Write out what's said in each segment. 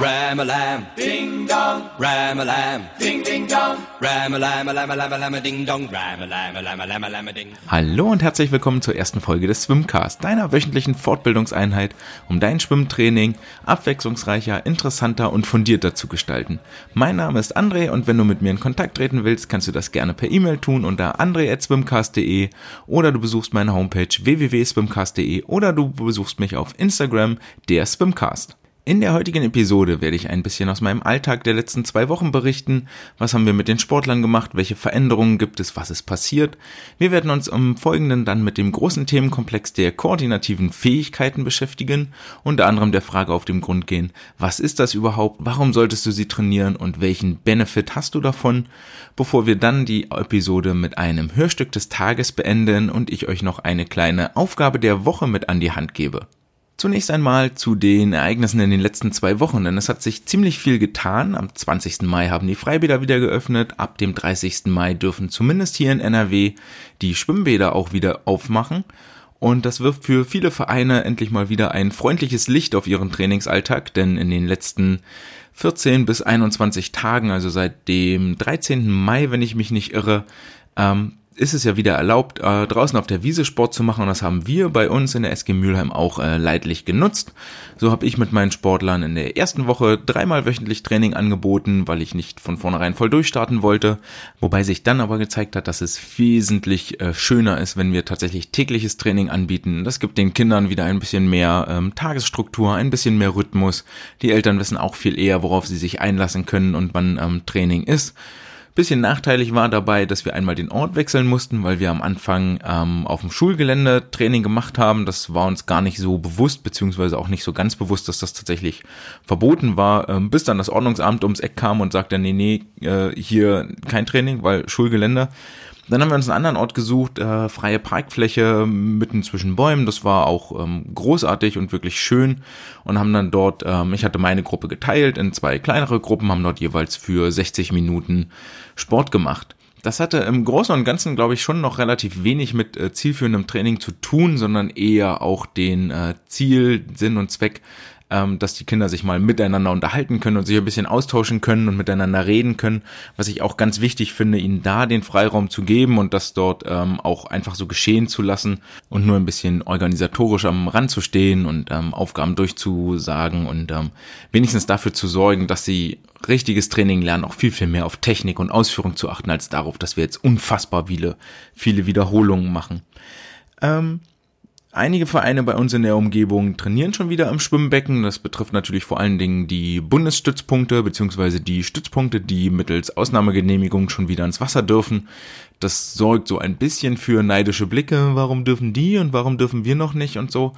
Ram-a-lam, ding dong. Ram-a-lam, ding ding dong. Ram-a-lam, a lam a lam a lam a ding dong. Ram-a-lam, a lam a lam a lam a ding. Hallo und herzlich willkommen zur ersten Folge des Swimcast, deiner wöchentlichen Fortbildungseinheit, um dein Schwimmtraining abwechslungsreicher, interessanter und fundierter zu gestalten. Mein Name ist André und wenn du mit mir in Kontakt treten willst, kannst du das gerne per E-Mail tun unter andre@swimcast.de oder du besuchst meine Homepage www.swimcast.de oder du besuchst mich auf Instagram, der Swimcast. In der heutigen Episode werde ich ein bisschen aus meinem Alltag der letzten zwei Wochen berichten. Was haben wir mit den Sportlern gemacht? Welche Veränderungen gibt es? Was ist passiert? Wir werden uns im Folgenden dann mit dem großen Themenkomplex der koordinativen Fähigkeiten beschäftigen, unter anderem der Frage auf den Grund gehen, was ist das überhaupt? Warum solltest du sie trainieren und welchen Benefit hast du davon? Bevor wir dann die Episode mit einem Hörstück des Tages beenden und ich euch noch eine kleine Aufgabe der Woche mit an die Hand gebe. Zunächst einmal zu den Ereignissen in den letzten zwei Wochen, denn es hat sich ziemlich viel getan. Am 20. Mai haben die Freibäder wieder geöffnet. Ab dem 30. Mai dürfen zumindest hier in NRW die Schwimmbäder auch wieder aufmachen. Und das wirft für viele Vereine endlich mal wieder ein freundliches Licht auf ihren Trainingsalltag, denn in den letzten 14 bis 21 Tagen, also seit dem 13. Mai, wenn ich mich nicht irre, ähm, ist es ja wieder erlaubt, äh, draußen auf der Wiese Sport zu machen und das haben wir bei uns in der SG Mülheim auch äh, leidlich genutzt. So habe ich mit meinen Sportlern in der ersten Woche dreimal wöchentlich Training angeboten, weil ich nicht von vornherein voll durchstarten wollte, wobei sich dann aber gezeigt hat, dass es wesentlich äh, schöner ist, wenn wir tatsächlich tägliches Training anbieten. Das gibt den Kindern wieder ein bisschen mehr ähm, Tagesstruktur, ein bisschen mehr Rhythmus. Die Eltern wissen auch viel eher, worauf sie sich einlassen können und wann ähm, Training ist. Bisschen nachteilig war dabei, dass wir einmal den Ort wechseln mussten, weil wir am Anfang ähm, auf dem Schulgelände Training gemacht haben. Das war uns gar nicht so bewusst, beziehungsweise auch nicht so ganz bewusst, dass das tatsächlich verboten war, ähm, bis dann das Ordnungsamt ums Eck kam und sagte, nee, nee, äh, hier kein Training, weil Schulgelände. Dann haben wir uns einen anderen Ort gesucht, äh, freie Parkfläche mitten zwischen Bäumen. Das war auch ähm, großartig und wirklich schön. Und haben dann dort, ähm, ich hatte meine Gruppe geteilt in zwei kleinere Gruppen, haben dort jeweils für 60 Minuten Sport gemacht. Das hatte im Großen und Ganzen, glaube ich, schon noch relativ wenig mit äh, zielführendem Training zu tun, sondern eher auch den äh, Ziel, Sinn und Zweck ähm, dass die Kinder sich mal miteinander unterhalten können und sich ein bisschen austauschen können und miteinander reden können, was ich auch ganz wichtig finde, ihnen da den Freiraum zu geben und das dort ähm, auch einfach so geschehen zu lassen und nur ein bisschen organisatorisch am Rand zu stehen und ähm, Aufgaben durchzusagen und ähm, wenigstens dafür zu sorgen, dass sie richtiges Training lernen, auch viel, viel mehr auf Technik und Ausführung zu achten, als darauf, dass wir jetzt unfassbar viele, viele Wiederholungen machen. Ähm, Einige Vereine bei uns in der Umgebung trainieren schon wieder im Schwimmbecken. Das betrifft natürlich vor allen Dingen die Bundesstützpunkte beziehungsweise die Stützpunkte, die mittels Ausnahmegenehmigung schon wieder ins Wasser dürfen. Das sorgt so ein bisschen für neidische Blicke. Warum dürfen die und warum dürfen wir noch nicht und so.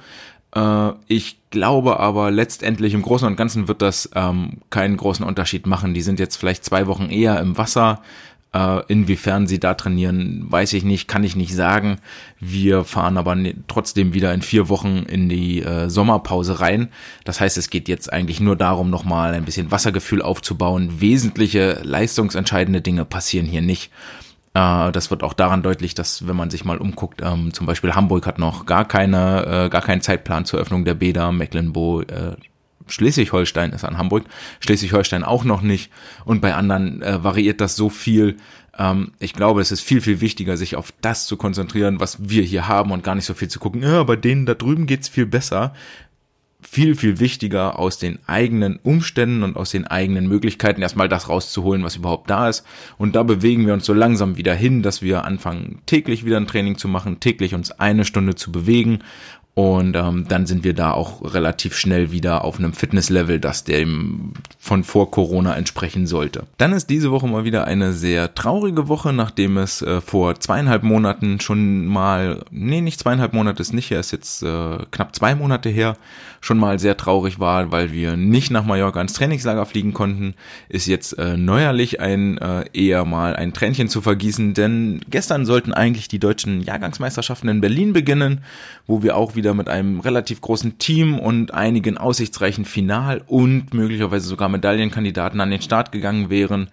Äh, ich glaube aber letztendlich im Großen und Ganzen wird das ähm, keinen großen Unterschied machen. Die sind jetzt vielleicht zwei Wochen eher im Wasser inwiefern sie da trainieren, weiß ich nicht, kann ich nicht sagen. Wir fahren aber ne, trotzdem wieder in vier Wochen in die äh, Sommerpause rein. Das heißt, es geht jetzt eigentlich nur darum, nochmal ein bisschen Wassergefühl aufzubauen. Wesentliche leistungsentscheidende Dinge passieren hier nicht. Äh, das wird auch daran deutlich, dass wenn man sich mal umguckt, ähm, zum Beispiel Hamburg hat noch gar keine, äh, gar keinen Zeitplan zur Öffnung der Bäder, Mecklenburg, äh, Schleswig-Holstein ist an Hamburg, Schleswig-Holstein auch noch nicht und bei anderen äh, variiert das so viel. Ähm, ich glaube, es ist viel, viel wichtiger, sich auf das zu konzentrieren, was wir hier haben und gar nicht so viel zu gucken, ja, bei denen da drüben geht's viel besser. Viel, viel wichtiger aus den eigenen Umständen und aus den eigenen Möglichkeiten erstmal das rauszuholen, was überhaupt da ist. Und da bewegen wir uns so langsam wieder hin, dass wir anfangen, täglich wieder ein Training zu machen, täglich uns eine Stunde zu bewegen und ähm, dann sind wir da auch relativ schnell wieder auf einem Fitnesslevel, das dem von vor Corona entsprechen sollte. Dann ist diese Woche mal wieder eine sehr traurige Woche, nachdem es äh, vor zweieinhalb Monaten schon mal, nee, nicht zweieinhalb Monate ist nicht her, ist jetzt äh, knapp zwei Monate her, schon mal sehr traurig war, weil wir nicht nach Mallorca ins Trainingslager fliegen konnten, ist jetzt äh, neuerlich ein äh, eher mal ein Tränchen zu vergießen, denn gestern sollten eigentlich die deutschen Jahrgangsmeisterschaften in Berlin beginnen, wo wir auch wieder wieder mit einem relativ großen Team und einigen aussichtsreichen Final- und möglicherweise sogar Medaillenkandidaten an den Start gegangen wären,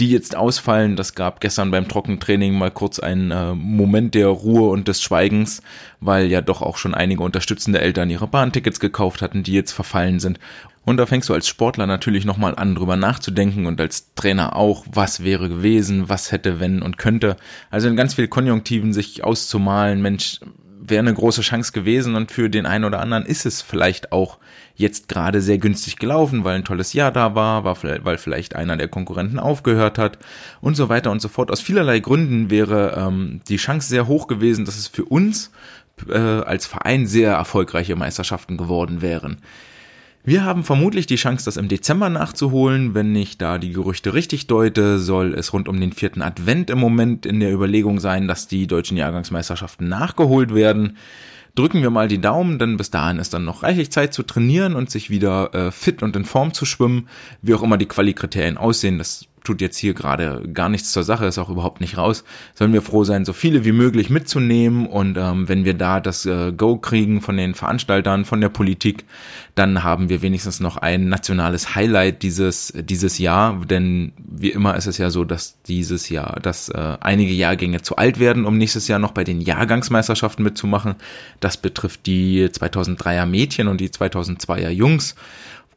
die jetzt ausfallen. Das gab gestern beim Trockentraining mal kurz einen äh, Moment der Ruhe und des Schweigens, weil ja doch auch schon einige unterstützende Eltern ihre Bahntickets gekauft hatten, die jetzt verfallen sind. Und da fängst du als Sportler natürlich nochmal an, drüber nachzudenken und als Trainer auch, was wäre gewesen, was hätte, wenn und könnte. Also in ganz viel Konjunktiven sich auszumalen, Mensch, wäre eine große Chance gewesen und für den einen oder anderen ist es vielleicht auch jetzt gerade sehr günstig gelaufen, weil ein tolles Jahr da war, war weil vielleicht einer der Konkurrenten aufgehört hat und so weiter und so fort. Aus vielerlei Gründen wäre ähm, die Chance sehr hoch gewesen, dass es für uns äh, als Verein sehr erfolgreiche Meisterschaften geworden wären. Wir haben vermutlich die Chance, das im Dezember nachzuholen. Wenn ich da die Gerüchte richtig deute, soll es rund um den vierten Advent im Moment in der Überlegung sein, dass die deutschen Jahrgangsmeisterschaften nachgeholt werden. Drücken wir mal die Daumen, denn bis dahin ist dann noch reichlich Zeit zu trainieren und sich wieder äh, fit und in Form zu schwimmen. Wie auch immer die Qualikriterien aussehen, das tut jetzt hier gerade gar nichts zur Sache, ist auch überhaupt nicht raus. Sollen wir froh sein, so viele wie möglich mitzunehmen und ähm, wenn wir da das äh, Go kriegen von den Veranstaltern, von der Politik, dann haben wir wenigstens noch ein nationales Highlight dieses dieses Jahr, denn wie immer ist es ja so, dass dieses Jahr, dass äh, einige Jahrgänge zu alt werden, um nächstes Jahr noch bei den Jahrgangsmeisterschaften mitzumachen. Das betrifft die 2003er Mädchen und die 2002er Jungs.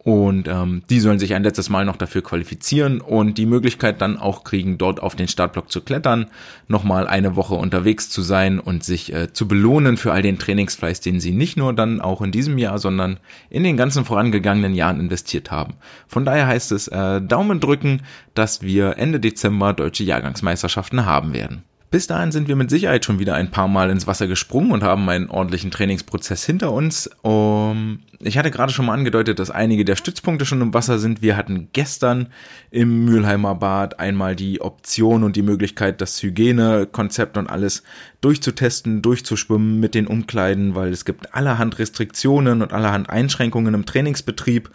Und ähm, die sollen sich ein letztes Mal noch dafür qualifizieren und die Möglichkeit dann auch kriegen, dort auf den Startblock zu klettern, nochmal eine Woche unterwegs zu sein und sich äh, zu belohnen für all den Trainingsfleiß, den sie nicht nur dann auch in diesem Jahr, sondern in den ganzen vorangegangenen Jahren investiert haben. Von daher heißt es äh, Daumen drücken, dass wir Ende Dezember deutsche Jahrgangsmeisterschaften haben werden. Bis dahin sind wir mit Sicherheit schon wieder ein paar Mal ins Wasser gesprungen und haben einen ordentlichen Trainingsprozess hinter uns. Um, ich hatte gerade schon mal angedeutet, dass einige der Stützpunkte schon im Wasser sind. Wir hatten gestern im Mülheimer Bad einmal die Option und die Möglichkeit, das Hygienekonzept und alles durchzutesten, durchzuschwimmen mit den Umkleiden, weil es gibt allerhand Restriktionen und allerhand Einschränkungen im Trainingsbetrieb.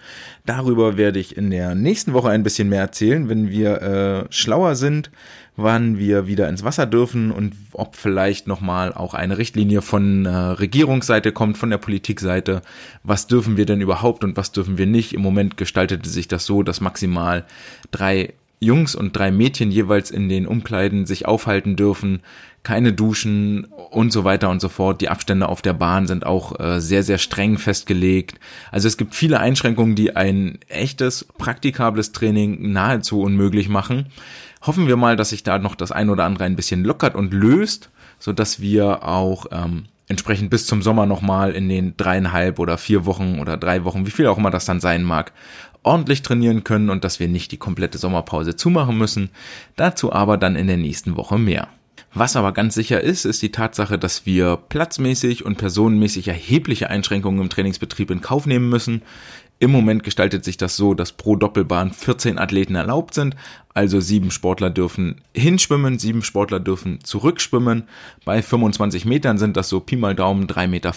Darüber werde ich in der nächsten Woche ein bisschen mehr erzählen, wenn wir äh, schlauer sind wann wir wieder ins Wasser dürfen und ob vielleicht nochmal auch eine Richtlinie von äh, Regierungsseite kommt, von der Politikseite. Was dürfen wir denn überhaupt und was dürfen wir nicht? Im Moment gestaltete sich das so, dass maximal drei Jungs und drei Mädchen jeweils in den Umkleiden sich aufhalten dürfen, keine Duschen und so weiter und so fort. Die Abstände auf der Bahn sind auch äh, sehr, sehr streng festgelegt. Also es gibt viele Einschränkungen, die ein echtes, praktikables Training nahezu unmöglich machen. Hoffen wir mal, dass sich da noch das ein oder andere ein bisschen lockert und löst, so dass wir auch ähm, entsprechend bis zum Sommer nochmal in den dreieinhalb oder vier Wochen oder drei Wochen, wie viel auch immer das dann sein mag, ordentlich trainieren können und dass wir nicht die komplette Sommerpause zumachen müssen. Dazu aber dann in der nächsten Woche mehr. Was aber ganz sicher ist, ist die Tatsache, dass wir platzmäßig und personenmäßig erhebliche Einschränkungen im Trainingsbetrieb in Kauf nehmen müssen. Im Moment gestaltet sich das so, dass pro Doppelbahn 14 Athleten erlaubt sind. Also sieben Sportler dürfen hinschwimmen, sieben Sportler dürfen zurückschwimmen. Bei 25 Metern sind das so Pi mal Daumen 3,50 Meter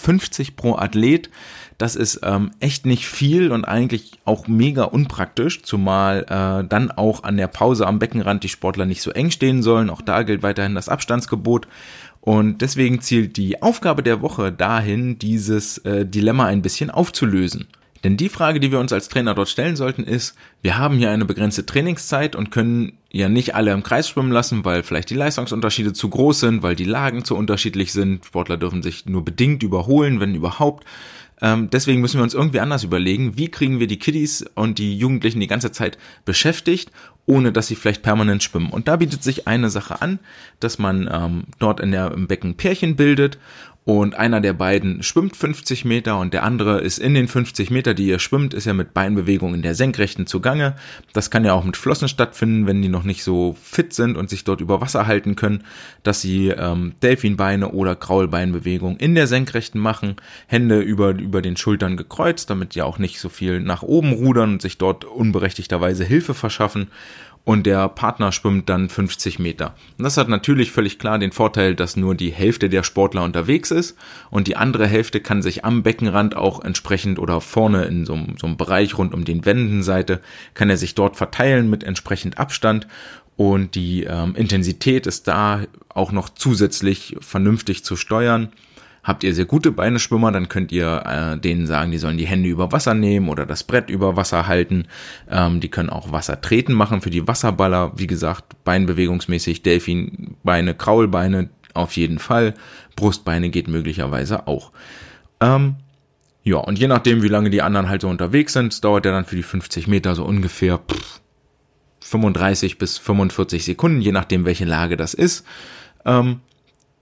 pro Athlet. Das ist ähm, echt nicht viel und eigentlich auch mega unpraktisch, zumal äh, dann auch an der Pause am Beckenrand die Sportler nicht so eng stehen sollen. Auch da gilt weiterhin das Abstandsgebot. Und deswegen zielt die Aufgabe der Woche dahin, dieses äh, Dilemma ein bisschen aufzulösen. Denn die Frage, die wir uns als Trainer dort stellen sollten, ist, wir haben hier eine begrenzte Trainingszeit und können ja nicht alle im Kreis schwimmen lassen, weil vielleicht die Leistungsunterschiede zu groß sind, weil die Lagen zu unterschiedlich sind. Sportler dürfen sich nur bedingt überholen, wenn überhaupt. Ähm, deswegen müssen wir uns irgendwie anders überlegen, wie kriegen wir die Kiddies und die Jugendlichen die ganze Zeit beschäftigt, ohne dass sie vielleicht permanent schwimmen. Und da bietet sich eine Sache an, dass man ähm, dort in der, im Becken Pärchen bildet und einer der beiden schwimmt 50 Meter und der andere ist in den 50 Meter, die ihr schwimmt, ist ja mit Beinbewegungen in der Senkrechten zugange. Das kann ja auch mit Flossen stattfinden, wenn die noch nicht so fit sind und sich dort über Wasser halten können, dass sie ähm, Delfinbeine oder Kraulbeinbewegungen in der Senkrechten machen, Hände über, über den Schultern gekreuzt, damit die auch nicht so viel nach oben rudern und sich dort unberechtigterweise Hilfe verschaffen und der Partner schwimmt dann 50 Meter. Und das hat natürlich völlig klar den Vorteil, dass nur die Hälfte der Sportler unterwegs ist und die andere Hälfte kann sich am Beckenrand auch entsprechend oder vorne in so, so einem Bereich rund um den Wendenseite, kann er sich dort verteilen mit entsprechend Abstand und die ähm, Intensität ist da auch noch zusätzlich vernünftig zu steuern. Habt ihr sehr gute Beineschwimmer, dann könnt ihr äh, denen sagen, die sollen die Hände über Wasser nehmen oder das Brett über Wasser halten. Ähm, die können auch Wasser treten machen für die Wasserballer. Wie gesagt, beinbewegungsmäßig Delfinbeine, Kraulbeine auf jeden Fall. Brustbeine geht möglicherweise auch. Ähm, Ja, und je nachdem, wie lange die anderen halt so unterwegs sind, dauert der dann für die 50 Meter so ungefähr pff, 35 bis 45 Sekunden, je nachdem, welche Lage das ist. Ähm,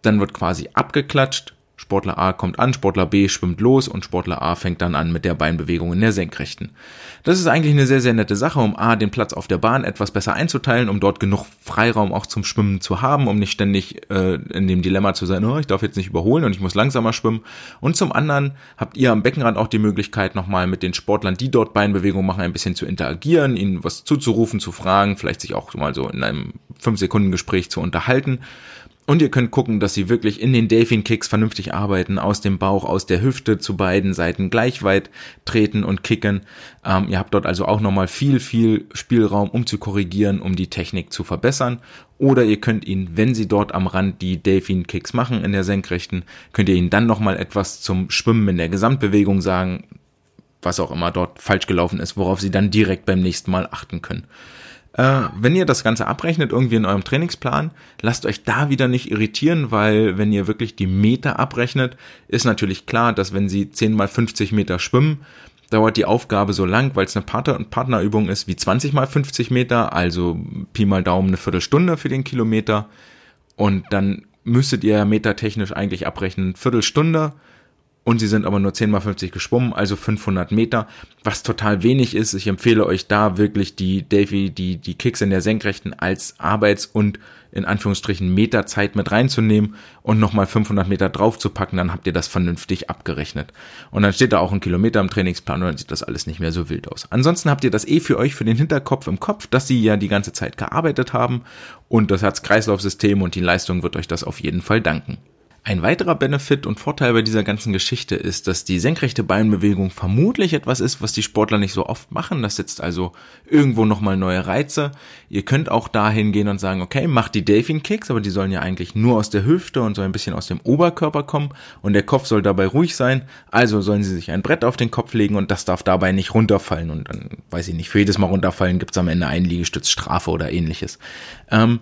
dann wird quasi abgeklatscht Sportler A kommt an, Sportler B schwimmt los und Sportler A fängt dann an mit der Beinbewegung in der Senkrechten. Das ist eigentlich eine sehr, sehr nette Sache, um A, den Platz auf der Bahn etwas besser einzuteilen, um dort genug Freiraum auch zum Schwimmen zu haben, um nicht ständig äh, in dem Dilemma zu sein, oh, ich darf jetzt nicht überholen und ich muss langsamer schwimmen. Und zum anderen habt ihr am Beckenrand auch die Möglichkeit, nochmal mit den Sportlern, die dort Beinbewegungen machen, ein bisschen zu interagieren, ihnen was zuzurufen, zu fragen, vielleicht sich auch mal so in einem 5-Sekunden-Gespräch zu unterhalten. Und ihr könnt gucken, dass sie wirklich in den Delfin Kicks vernünftig arbeiten, aus dem Bauch, aus der Hüfte zu beiden Seiten gleich weit treten und kicken. Ähm, ihr habt dort also auch nochmal viel, viel Spielraum, um zu korrigieren, um die Technik zu verbessern. Oder ihr könnt ihn, wenn sie dort am Rand die Delfin Kicks machen in der Senkrechten, könnt ihr ihnen dann nochmal etwas zum Schwimmen in der Gesamtbewegung sagen, was auch immer dort falsch gelaufen ist, worauf sie dann direkt beim nächsten Mal achten können. Äh, wenn ihr das Ganze abrechnet irgendwie in eurem Trainingsplan, lasst euch da wieder nicht irritieren, weil wenn ihr wirklich die Meter abrechnet, ist natürlich klar, dass wenn sie 10 mal 50 Meter schwimmen, dauert die Aufgabe so lang, weil es eine Partner Partnerübung ist, wie 20 mal 50 Meter, also Pi mal Daumen eine Viertelstunde für den Kilometer. Und dann müsstet ihr metertechnisch eigentlich abrechnen, Viertelstunde und sie sind aber nur 10 mal 50 geschwommen, also 500 Meter, was total wenig ist. Ich empfehle euch da wirklich die Davy, die, die Kicks in der Senkrechten als Arbeits- und in Anführungsstrichen Meterzeit mit reinzunehmen und nochmal 500 Meter draufzupacken, dann habt ihr das vernünftig abgerechnet. Und dann steht da auch ein Kilometer im Trainingsplan und dann sieht das alles nicht mehr so wild aus. Ansonsten habt ihr das eh für euch für den Hinterkopf im Kopf, dass sie ja die ganze Zeit gearbeitet haben und das Herz-Kreislauf-System und die Leistung wird euch das auf jeden Fall danken. Ein weiterer Benefit und Vorteil bei dieser ganzen Geschichte ist, dass die senkrechte Beinbewegung vermutlich etwas ist, was die Sportler nicht so oft machen. Das setzt also irgendwo nochmal neue Reize. Ihr könnt auch dahin gehen und sagen, okay, macht die Delfin Kicks, aber die sollen ja eigentlich nur aus der Hüfte und so ein bisschen aus dem Oberkörper kommen und der Kopf soll dabei ruhig sein. Also sollen sie sich ein Brett auf den Kopf legen und das darf dabei nicht runterfallen. Und dann, weiß ich nicht, für jedes Mal runterfallen gibt's am Ende einen Liegestützstrafe oder ähnliches. Ähm,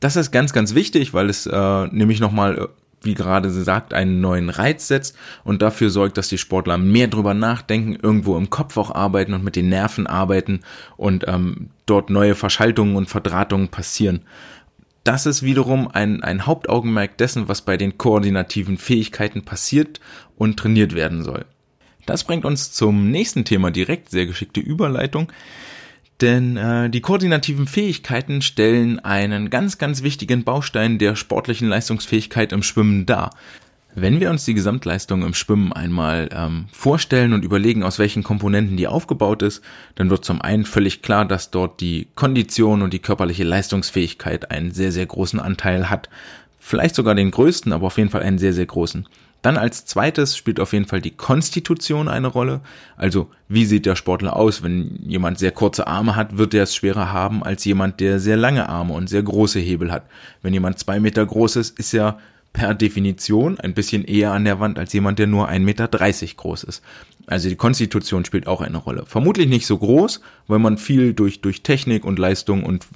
das ist ganz, ganz wichtig, weil es äh, nämlich nochmal wie gerade sie sagt, einen neuen Reiz setzt und dafür sorgt, dass die Sportler mehr drüber nachdenken, irgendwo im Kopf auch arbeiten und mit den Nerven arbeiten und ähm, dort neue Verschaltungen und Verdrahtungen passieren. Das ist wiederum ein, ein Hauptaugenmerk dessen, was bei den koordinativen Fähigkeiten passiert und trainiert werden soll. Das bringt uns zum nächsten Thema direkt, sehr geschickte Überleitung. Denn äh, die koordinativen Fähigkeiten stellen einen ganz, ganz wichtigen Baustein der sportlichen Leistungsfähigkeit im Schwimmen dar. Wenn wir uns die Gesamtleistung im Schwimmen einmal ähm, vorstellen und überlegen, aus welchen Komponenten die aufgebaut ist, dann wird zum einen völlig klar, dass dort die Kondition und die körperliche Leistungsfähigkeit einen sehr, sehr großen Anteil hat. Vielleicht sogar den größten, aber auf jeden Fall einen sehr, sehr großen. Dann als zweites spielt auf jeden Fall die Konstitution eine Rolle. Also wie sieht der Sportler aus? Wenn jemand sehr kurze Arme hat, wird er es schwerer haben als jemand, der sehr lange Arme und sehr große Hebel hat. Wenn jemand zwei Meter groß ist, ist er per Definition ein bisschen eher an der Wand als jemand, der nur 1,30 Meter groß ist. Also die Konstitution spielt auch eine Rolle. Vermutlich nicht so groß, weil man viel durch, durch Technik und Leistung und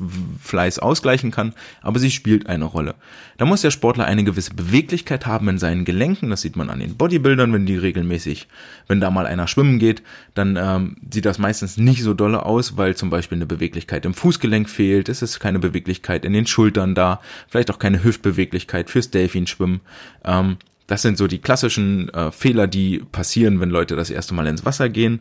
Fleiß ausgleichen kann, aber sie spielt eine Rolle. Da muss der Sportler eine gewisse Beweglichkeit haben in seinen Gelenken, das sieht man an den Bodybuildern, wenn die regelmäßig, wenn da mal einer schwimmen geht, dann ähm, sieht das meistens nicht so dolle aus, weil zum Beispiel eine Beweglichkeit im Fußgelenk fehlt, es ist keine Beweglichkeit in den Schultern da, vielleicht auch keine Hüftbeweglichkeit fürs Delfinschwimmen. Ähm, das sind so die klassischen äh, Fehler, die passieren, wenn Leute das erste Mal ins Wasser gehen.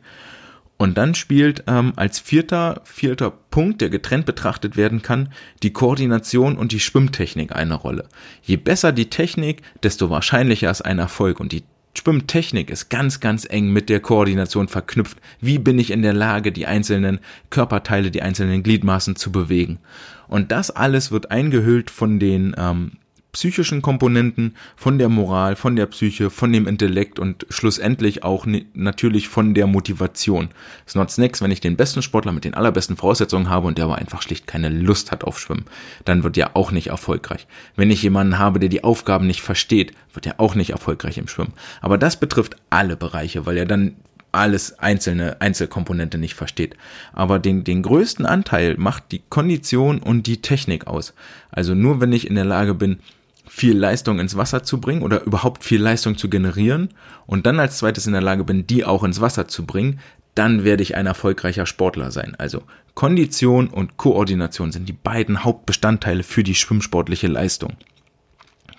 Und dann spielt ähm, als vierter, vierter Punkt, der getrennt betrachtet werden kann, die Koordination und die Schwimmtechnik eine Rolle. Je besser die Technik, desto wahrscheinlicher ist ein Erfolg. Und die Schwimmtechnik ist ganz, ganz eng mit der Koordination verknüpft. Wie bin ich in der Lage, die einzelnen Körperteile, die einzelnen Gliedmaßen zu bewegen? Und das alles wird eingehüllt von den ähm, psychischen Komponenten, von der Moral, von der Psyche, von dem Intellekt und schlussendlich auch natürlich von der Motivation. Es nutzt nichts, wenn ich den besten Sportler mit den allerbesten Voraussetzungen habe und der aber einfach schlicht keine Lust hat auf Schwimmen. Dann wird er auch nicht erfolgreich. Wenn ich jemanden habe, der die Aufgaben nicht versteht, wird er auch nicht erfolgreich im Schwimmen. Aber das betrifft alle Bereiche, weil er dann alles einzelne Einzelkomponente nicht versteht. Aber den, den größten Anteil macht die Kondition und die Technik aus. Also nur wenn ich in der Lage bin, viel Leistung ins Wasser zu bringen oder überhaupt viel Leistung zu generieren und dann als zweites in der Lage bin, die auch ins Wasser zu bringen, dann werde ich ein erfolgreicher Sportler sein. Also Kondition und Koordination sind die beiden Hauptbestandteile für die schwimmsportliche Leistung.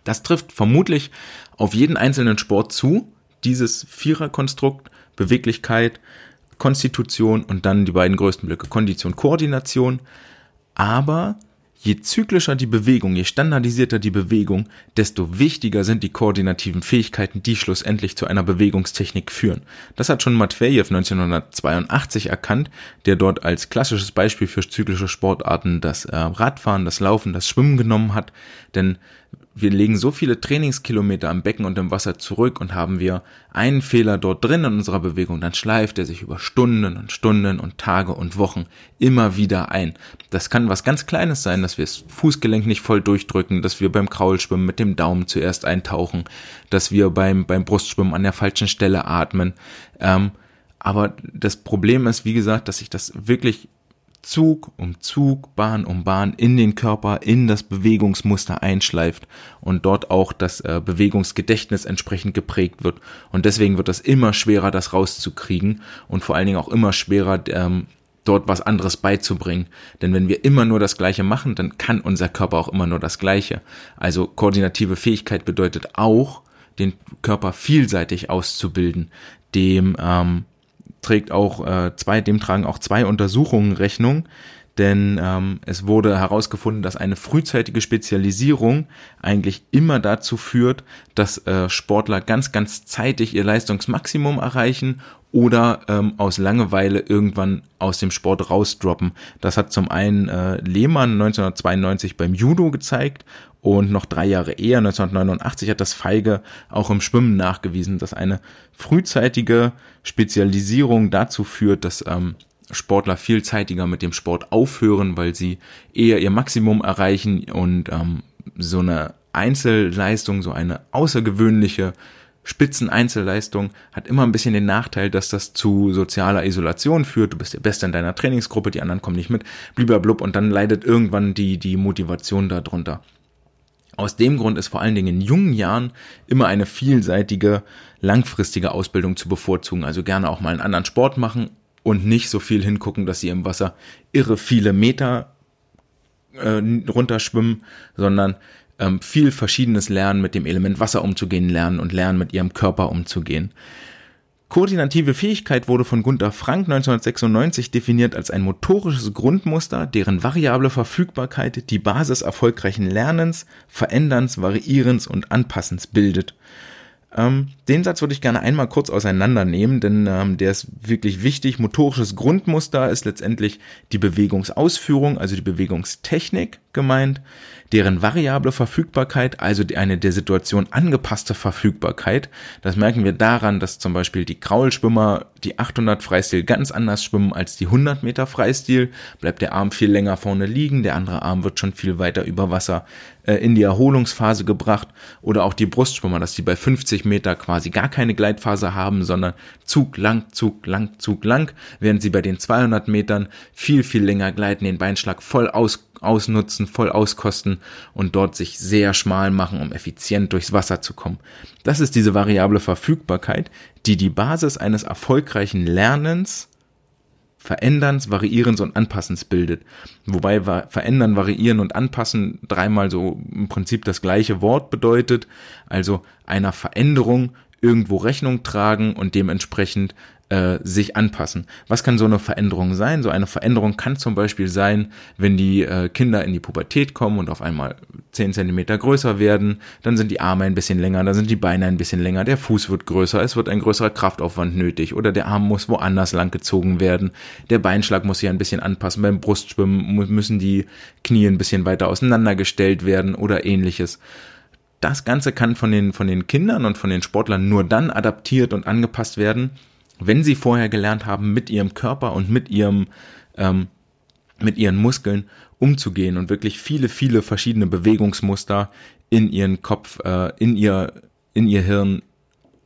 Das trifft vermutlich auf jeden einzelnen Sport zu, dieses Viererkonstrukt, Beweglichkeit, Konstitution und dann die beiden größten Blöcke Kondition, Koordination. Aber Je zyklischer die Bewegung, je standardisierter die Bewegung, desto wichtiger sind die koordinativen Fähigkeiten, die schlussendlich zu einer Bewegungstechnik führen. Das hat schon Matvejev 1982 erkannt, der dort als klassisches Beispiel für zyklische Sportarten das äh, Radfahren, das Laufen, das Schwimmen genommen hat. Denn wir legen so viele Trainingskilometer am Becken und im Wasser zurück und haben wir einen Fehler dort drin in unserer Bewegung, dann schleift er sich über Stunden und Stunden und Tage und Wochen immer wieder ein. Das kann was ganz Kleines sein, dass wir das Fußgelenk nicht voll durchdrücken, dass wir beim Kraulschwimmen mit dem Daumen zuerst eintauchen, dass wir beim, beim Brustschwimmen an der falschen Stelle atmen. Ähm, aber das Problem ist, wie gesagt, dass sich das wirklich Zug um Zug, Bahn um Bahn in den Körper, in das Bewegungsmuster einschleift und dort auch das äh, Bewegungsgedächtnis entsprechend geprägt wird. Und deswegen wird es immer schwerer, das rauszukriegen und vor allen Dingen auch immer schwerer, ähm, dort was anderes beizubringen. Denn wenn wir immer nur das Gleiche machen, dann kann unser Körper auch immer nur das Gleiche. Also koordinative Fähigkeit bedeutet auch, den Körper vielseitig auszubilden, dem ähm, trägt auch äh, zwei, dem tragen auch zwei Untersuchungen Rechnung, denn ähm, es wurde herausgefunden, dass eine frühzeitige Spezialisierung eigentlich immer dazu führt, dass äh, Sportler ganz, ganz zeitig ihr Leistungsmaximum erreichen oder ähm, aus Langeweile irgendwann aus dem Sport rausdroppen. Das hat zum einen äh, Lehmann 1992 beim Judo gezeigt und noch drei Jahre eher, 1989, hat das Feige auch im Schwimmen nachgewiesen, dass eine frühzeitige Spezialisierung dazu führt, dass ähm, Sportler viel zeitiger mit dem Sport aufhören, weil sie eher ihr Maximum erreichen und ähm, so eine Einzelleistung, so eine außergewöhnliche Spitzeneinzelleistung hat immer ein bisschen den Nachteil, dass das zu sozialer Isolation führt. Du bist der Beste in deiner Trainingsgruppe, die anderen kommen nicht mit, blub und dann leidet irgendwann die, die Motivation darunter. Aus dem Grund ist vor allen Dingen in jungen Jahren immer eine vielseitige, langfristige Ausbildung zu bevorzugen. Also gerne auch mal einen anderen Sport machen und nicht so viel hingucken, dass sie im Wasser irre viele Meter äh, runterschwimmen, sondern ähm, viel Verschiedenes lernen, mit dem Element Wasser umzugehen lernen und lernen, mit ihrem Körper umzugehen. Koordinative Fähigkeit wurde von Gunther Frank 1996 definiert als ein motorisches Grundmuster, deren variable Verfügbarkeit die Basis erfolgreichen Lernens, Veränderns, Variierens und Anpassens bildet. Ähm, den Satz würde ich gerne einmal kurz auseinandernehmen, denn ähm, der ist wirklich wichtig. Motorisches Grundmuster ist letztendlich die Bewegungsausführung, also die Bewegungstechnik gemeint, deren variable Verfügbarkeit, also eine der Situation angepasste Verfügbarkeit. Das merken wir daran, dass zum Beispiel die Kraulschwimmer die 800 Freistil ganz anders schwimmen als die 100 Meter Freistil. Bleibt der Arm viel länger vorne liegen, der andere Arm wird schon viel weiter über Wasser äh, in die Erholungsphase gebracht. Oder auch die Brustschwimmer, dass die bei 50 Meter quasi gar keine Gleitphase haben, sondern Zug lang, Zug lang, Zug lang, während sie bei den 200 Metern viel, viel länger gleiten, den Beinschlag voll aus ausnutzen, voll auskosten und dort sich sehr schmal machen, um effizient durchs Wasser zu kommen. Das ist diese variable Verfügbarkeit, die die Basis eines erfolgreichen Lernens, Veränderns, Variierens und Anpassens bildet. Wobei verändern, variieren und anpassen dreimal so im Prinzip das gleiche Wort bedeutet, also einer Veränderung irgendwo Rechnung tragen und dementsprechend äh, sich anpassen. Was kann so eine Veränderung sein? So eine Veränderung kann zum Beispiel sein, wenn die äh, Kinder in die Pubertät kommen und auf einmal zehn Zentimeter größer werden, dann sind die Arme ein bisschen länger, dann sind die Beine ein bisschen länger, der Fuß wird größer, es wird ein größerer Kraftaufwand nötig oder der Arm muss woanders lang gezogen werden, der Beinschlag muss sich ein bisschen anpassen, beim Brustschwimmen müssen die Knie ein bisschen weiter auseinandergestellt werden oder ähnliches das Ganze kann von den, von den Kindern und von den Sportlern nur dann adaptiert und angepasst werden, wenn sie vorher gelernt haben, mit ihrem Körper und mit ihrem, ähm, mit ihren Muskeln umzugehen und wirklich viele, viele verschiedene Bewegungsmuster in ihren Kopf, äh, in ihr, in ihr Hirn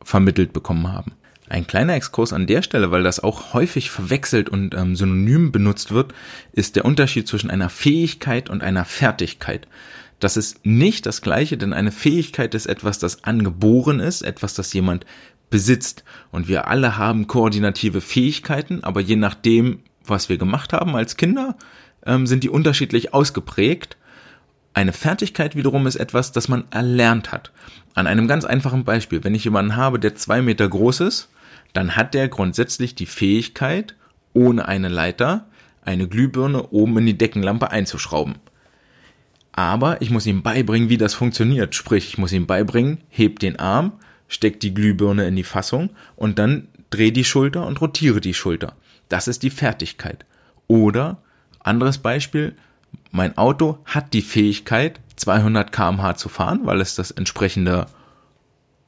vermittelt bekommen haben. Ein kleiner Exkurs an der Stelle, weil das auch häufig verwechselt und ähm, synonym benutzt wird, ist der Unterschied zwischen einer Fähigkeit und einer Fertigkeit. Das ist nicht das Gleiche, denn eine Fähigkeit ist etwas, das angeboren ist, etwas, das jemand besitzt. Und wir alle haben koordinative Fähigkeiten, aber je nachdem, was wir gemacht haben als Kinder, ähm, sind die unterschiedlich ausgeprägt. Eine Fertigkeit wiederum ist etwas, das man erlernt hat. An einem ganz einfachen Beispiel. Wenn ich jemanden habe, der zwei Meter groß ist, dann hat der grundsätzlich die Fähigkeit, ohne eine Leiter eine Glühbirne oben in die Deckenlampe einzuschrauben. Aber ich muss ihm beibringen, wie das funktioniert. Sprich, ich muss ihm beibringen, heb den Arm, steck die Glühbirne in die Fassung und dann dreh die Schulter und rotiere die Schulter. Das ist die Fertigkeit. Oder, anderes Beispiel, mein Auto hat die Fähigkeit, 200 kmh zu fahren, weil es das entsprechende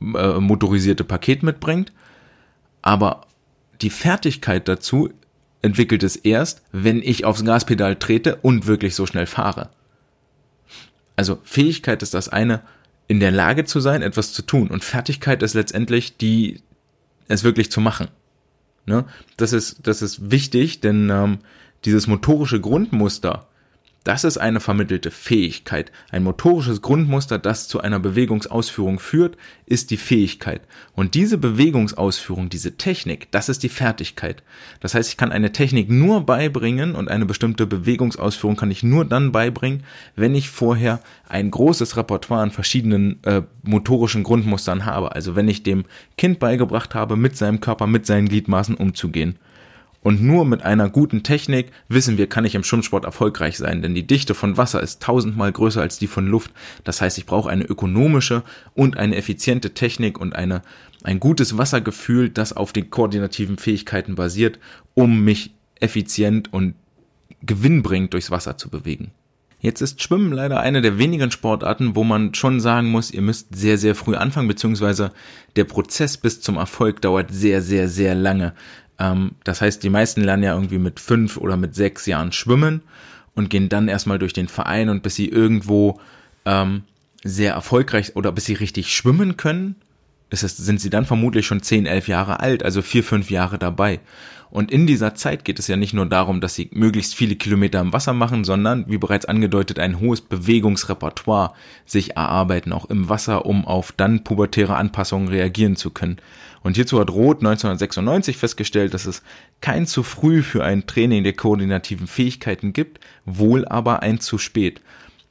äh, motorisierte Paket mitbringt. Aber die Fertigkeit dazu entwickelt es erst, wenn ich aufs Gaspedal trete und wirklich so schnell fahre. Also Fähigkeit ist das eine, in der Lage zu sein, etwas zu tun. Und Fertigkeit ist letztendlich die, es wirklich zu machen. Ne? Das ist, das ist wichtig, denn ähm, dieses motorische Grundmuster, das ist eine vermittelte Fähigkeit. Ein motorisches Grundmuster, das zu einer Bewegungsausführung führt, ist die Fähigkeit. Und diese Bewegungsausführung, diese Technik, das ist die Fertigkeit. Das heißt, ich kann eine Technik nur beibringen und eine bestimmte Bewegungsausführung kann ich nur dann beibringen, wenn ich vorher ein großes Repertoire an verschiedenen äh, motorischen Grundmustern habe. Also wenn ich dem Kind beigebracht habe, mit seinem Körper, mit seinen Gliedmaßen umzugehen. Und nur mit einer guten Technik wissen wir, kann ich im Schwimmsport erfolgreich sein, denn die Dichte von Wasser ist tausendmal größer als die von Luft. Das heißt, ich brauche eine ökonomische und eine effiziente Technik und eine, ein gutes Wassergefühl, das auf den koordinativen Fähigkeiten basiert, um mich effizient und gewinnbringend durchs Wasser zu bewegen. Jetzt ist Schwimmen leider eine der wenigen Sportarten, wo man schon sagen muss, ihr müsst sehr, sehr früh anfangen, beziehungsweise der Prozess bis zum Erfolg dauert sehr, sehr, sehr lange. Ähm, das heißt, die meisten lernen ja irgendwie mit fünf oder mit sechs Jahren schwimmen und gehen dann erstmal durch den Verein und bis sie irgendwo ähm, sehr erfolgreich oder bis sie richtig schwimmen können, ist es, sind sie dann vermutlich schon zehn, elf Jahre alt, also vier, fünf Jahre dabei. Und in dieser Zeit geht es ja nicht nur darum, dass sie möglichst viele Kilometer im Wasser machen, sondern, wie bereits angedeutet, ein hohes Bewegungsrepertoire sich erarbeiten, auch im Wasser, um auf dann pubertäre Anpassungen reagieren zu können. Und hierzu hat Roth 1996 festgestellt, dass es kein zu früh für ein Training der koordinativen Fähigkeiten gibt, wohl aber ein zu spät.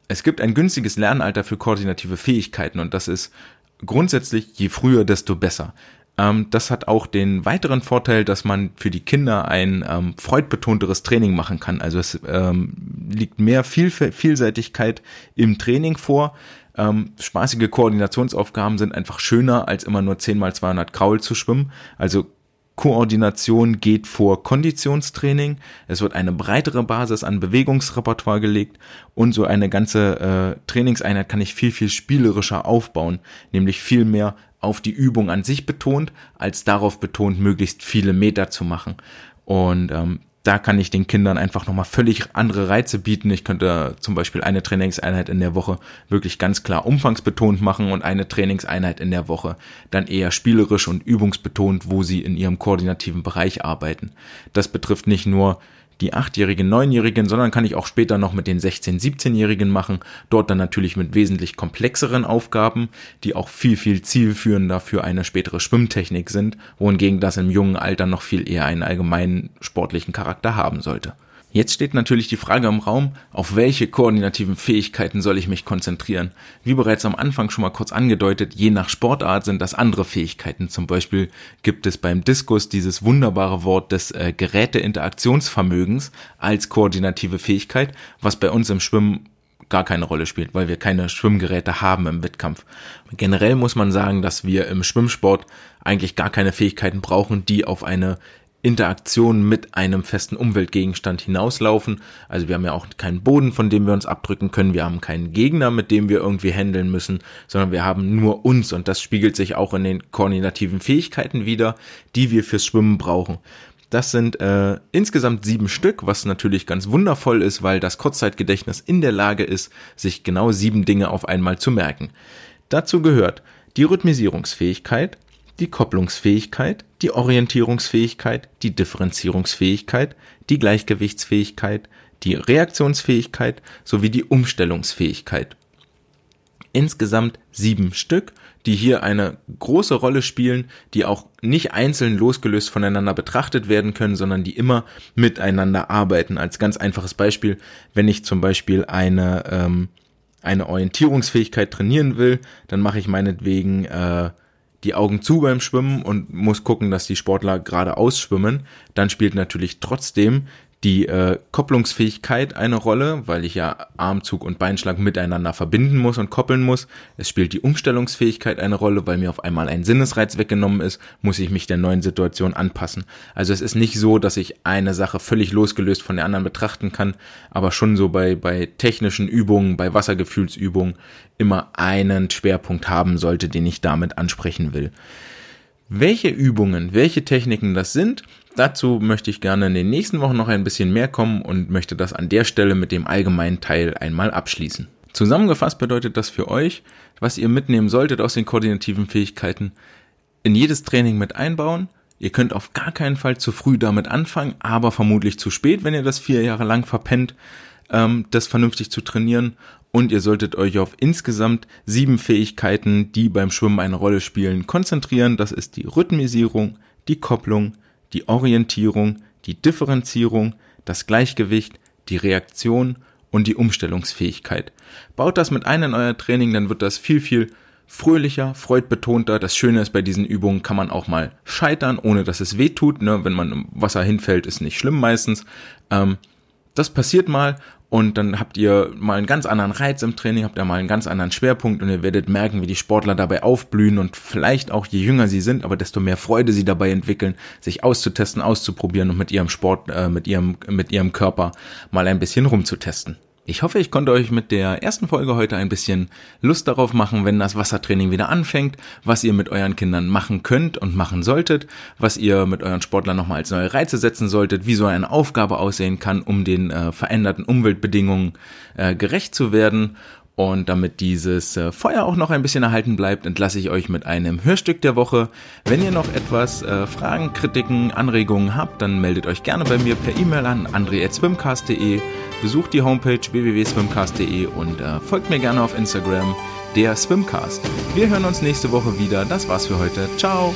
Es gibt ein günstiges Lernalter für koordinative Fähigkeiten und das ist grundsätzlich je früher, desto besser. Ähm, das hat auch den weiteren Vorteil, dass man für die Kinder ein ähm, freudbetonteres Training machen kann. Also es ähm, liegt mehr Viel Vielseitigkeit im Training vor. Ähm, spaßige Koordinationsaufgaben sind einfach schöner, als immer nur 10 mal 200 Kraul zu schwimmen. Also Koordination geht vor Konditionstraining. Es wird eine breitere Basis an Bewegungsrepertoire gelegt und so eine ganze äh, Trainingseinheit kann ich viel, viel spielerischer aufbauen, nämlich viel mehr auf die Übung an sich betont, als darauf betont, möglichst viele Meter zu machen. Und ähm, da kann ich den Kindern einfach nochmal völlig andere Reize bieten. Ich könnte zum Beispiel eine Trainingseinheit in der Woche wirklich ganz klar umfangsbetont machen und eine Trainingseinheit in der Woche dann eher spielerisch und übungsbetont, wo sie in ihrem koordinativen Bereich arbeiten. Das betrifft nicht nur die achtjährigen, neunjährigen, sondern kann ich auch später noch mit den 16, 17-Jährigen machen. Dort dann natürlich mit wesentlich komplexeren Aufgaben, die auch viel, viel zielführender für eine spätere Schwimmtechnik sind, wohingegen das im jungen Alter noch viel eher einen allgemeinen sportlichen Charakter haben sollte. Jetzt steht natürlich die Frage im Raum, auf welche koordinativen Fähigkeiten soll ich mich konzentrieren? Wie bereits am Anfang schon mal kurz angedeutet, je nach Sportart sind das andere Fähigkeiten. Zum Beispiel gibt es beim Diskus dieses wunderbare Wort des äh, Geräteinteraktionsvermögens als koordinative Fähigkeit, was bei uns im Schwimmen gar keine Rolle spielt, weil wir keine Schwimmgeräte haben im Wettkampf. Generell muss man sagen, dass wir im Schwimmsport eigentlich gar keine Fähigkeiten brauchen, die auf eine Interaktion mit einem festen Umweltgegenstand hinauslaufen. Also wir haben ja auch keinen Boden, von dem wir uns abdrücken können. Wir haben keinen Gegner, mit dem wir irgendwie handeln müssen, sondern wir haben nur uns und das spiegelt sich auch in den koordinativen Fähigkeiten wieder, die wir fürs Schwimmen brauchen. Das sind äh, insgesamt sieben Stück, was natürlich ganz wundervoll ist, weil das Kurzzeitgedächtnis in der Lage ist, sich genau sieben Dinge auf einmal zu merken. Dazu gehört die Rhythmisierungsfähigkeit, die Kopplungsfähigkeit, die Orientierungsfähigkeit, die Differenzierungsfähigkeit, die Gleichgewichtsfähigkeit, die Reaktionsfähigkeit sowie die Umstellungsfähigkeit. Insgesamt sieben Stück, die hier eine große Rolle spielen, die auch nicht einzeln losgelöst voneinander betrachtet werden können, sondern die immer miteinander arbeiten. Als ganz einfaches Beispiel, wenn ich zum Beispiel eine, ähm, eine Orientierungsfähigkeit trainieren will, dann mache ich meinetwegen äh, die Augen zu beim Schwimmen und muss gucken, dass die Sportler gerade ausschwimmen, dann spielt natürlich trotzdem die äh, Kopplungsfähigkeit eine Rolle, weil ich ja Armzug und Beinschlag miteinander verbinden muss und koppeln muss. Es spielt die Umstellungsfähigkeit eine Rolle, weil mir auf einmal ein Sinnesreiz weggenommen ist, muss ich mich der neuen Situation anpassen. Also es ist nicht so, dass ich eine Sache völlig losgelöst von der anderen betrachten kann, aber schon so bei, bei technischen Übungen, bei Wassergefühlsübungen immer einen Schwerpunkt haben sollte, den ich damit ansprechen will. Welche Übungen, welche Techniken das sind, dazu möchte ich gerne in den nächsten Wochen noch ein bisschen mehr kommen und möchte das an der Stelle mit dem allgemeinen Teil einmal abschließen. Zusammengefasst bedeutet das für euch, was ihr mitnehmen solltet aus den koordinativen Fähigkeiten, in jedes Training mit einbauen. Ihr könnt auf gar keinen Fall zu früh damit anfangen, aber vermutlich zu spät, wenn ihr das vier Jahre lang verpennt, ähm, das vernünftig zu trainieren und ihr solltet euch auf insgesamt sieben Fähigkeiten, die beim Schwimmen eine Rolle spielen, konzentrieren. Das ist die Rhythmisierung, die Kopplung, die Orientierung, die Differenzierung, das Gleichgewicht, die Reaktion und die Umstellungsfähigkeit. Baut das mit ein in euer Training, dann wird das viel, viel fröhlicher, freudbetonter. Das Schöne ist, bei diesen Übungen kann man auch mal scheitern, ohne dass es weh tut. Ne? Wenn man im Wasser hinfällt, ist nicht schlimm meistens. Ähm, das passiert mal und dann habt ihr mal einen ganz anderen Reiz im Training, habt ihr mal einen ganz anderen Schwerpunkt und ihr werdet merken, wie die Sportler dabei aufblühen und vielleicht auch je jünger sie sind, aber desto mehr Freude sie dabei entwickeln, sich auszutesten, auszuprobieren und mit ihrem Sport, äh, mit ihrem, mit ihrem Körper mal ein bisschen rumzutesten. Ich hoffe, ich konnte euch mit der ersten Folge heute ein bisschen Lust darauf machen, wenn das Wassertraining wieder anfängt, was ihr mit euren Kindern machen könnt und machen solltet, was ihr mit euren Sportlern nochmal als neue Reize setzen solltet, wie so eine Aufgabe aussehen kann, um den äh, veränderten Umweltbedingungen äh, gerecht zu werden. Und damit dieses äh, Feuer auch noch ein bisschen erhalten bleibt, entlasse ich euch mit einem Hörstück der Woche. Wenn ihr noch etwas äh, Fragen, Kritiken, Anregungen habt, dann meldet euch gerne bei mir per E-Mail an andre.swimcast.de besucht die Homepage www.swimcast.de und äh, folgt mir gerne auf Instagram, der Swimcast. Wir hören uns nächste Woche wieder. Das war's für heute. Ciao!